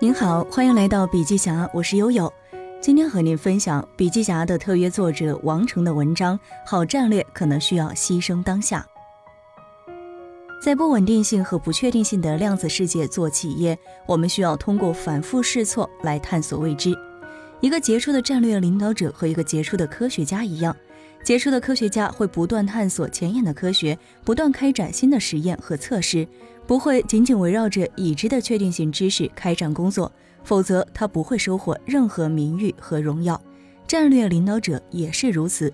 您好，欢迎来到笔记侠，我是悠悠。今天和您分享笔记侠的特约作者王成的文章。好战略可能需要牺牲当下。在不稳定性和不确定性的量子世界做企业，我们需要通过反复试错来探索未知。一个杰出的战略领导者和一个杰出的科学家一样，杰出的科学家会不断探索前沿的科学，不断开展新的实验和测试。不会仅仅围绕着已知的确定性知识开展工作，否则他不会收获任何名誉和荣耀。战略领导者也是如此。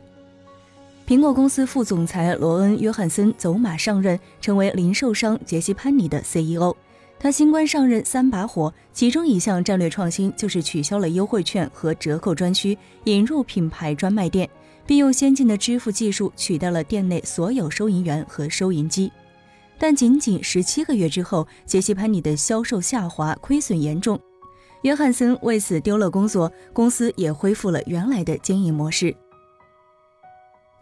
苹果公司副总裁罗恩·约翰森走马上任，成为零售商杰西·潘尼的 CEO。他新官上任三把火，其中一项战略创新就是取消了优惠券和折扣专区，引入品牌专卖店，并用先进的支付技术取代了店内所有收银员和收银机。但仅仅十七个月之后，杰西·潘尼的销售下滑，亏损严重。约翰森为此丢了工作，公司也恢复了原来的经营模式。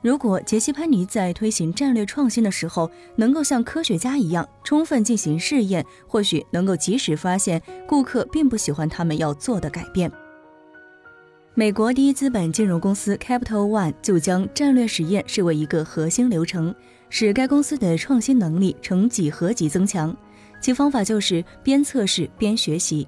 如果杰西·潘尼在推行战略创新的时候，能够像科学家一样充分进行试验，或许能够及时发现顾客并不喜欢他们要做的改变。美国第一资本金融公司 Capital One 就将战略实验视为一个核心流程。使该公司的创新能力呈几何级增强，其方法就是边测试边学习。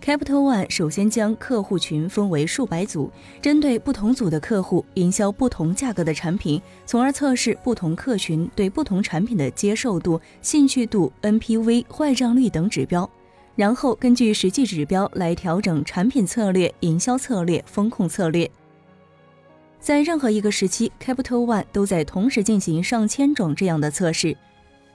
Capital One 首先将客户群分为数百组，针对不同组的客户营销不同价格的产品，从而测试不同客群对不同产品的接受度、兴趣度、NPV、坏账率等指标，然后根据实际指标来调整产品策略、营销策略、风控策略。在任何一个时期，Capital One 都在同时进行上千种这样的测试。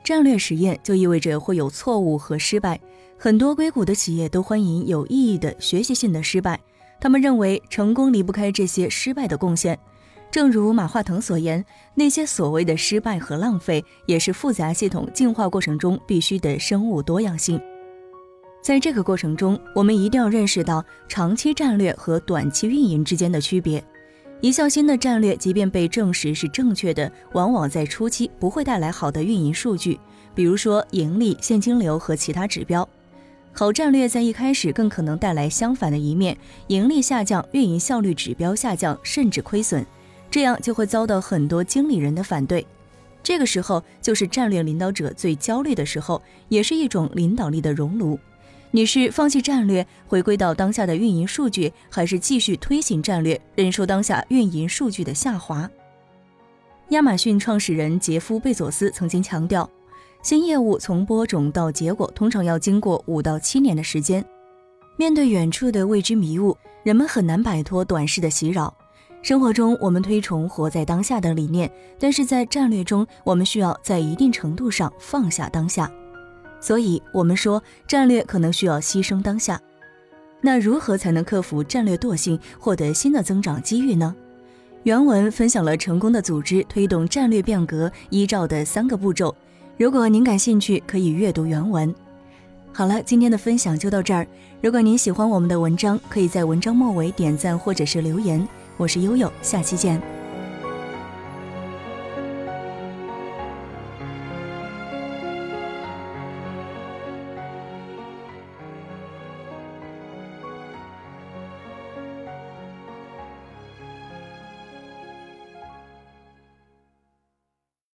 战略实验就意味着会有错误和失败。很多硅谷的企业都欢迎有意义的学习性的失败，他们认为成功离不开这些失败的贡献。正如马化腾所言，那些所谓的失败和浪费，也是复杂系统进化过程中必须的生物多样性。在这个过程中，我们一定要认识到长期战略和短期运营之间的区别。一项新的战略，即便被证实是正确的，往往在初期不会带来好的运营数据，比如说盈利、现金流和其他指标。好战略在一开始更可能带来相反的一面：盈利下降、运营效率指标下降，甚至亏损，这样就会遭到很多经理人的反对。这个时候就是战略领导者最焦虑的时候，也是一种领导力的熔炉。你是放弃战略，回归到当下的运营数据，还是继续推行战略，忍受当下运营数据的下滑？亚马逊创始人杰夫·贝佐斯曾经强调，新业务从播种到结果，通常要经过五到七年的时间。面对远处的未知迷雾，人们很难摆脱短视的袭扰。生活中，我们推崇活在当下的理念，但是在战略中，我们需要在一定程度上放下当下。所以，我们说战略可能需要牺牲当下。那如何才能克服战略惰性，获得新的增长机遇呢？原文分享了成功的组织推动战略变革依照的三个步骤。如果您感兴趣，可以阅读原文。好了，今天的分享就到这儿。如果您喜欢我们的文章，可以在文章末尾点赞或者是留言。我是悠悠，下期见。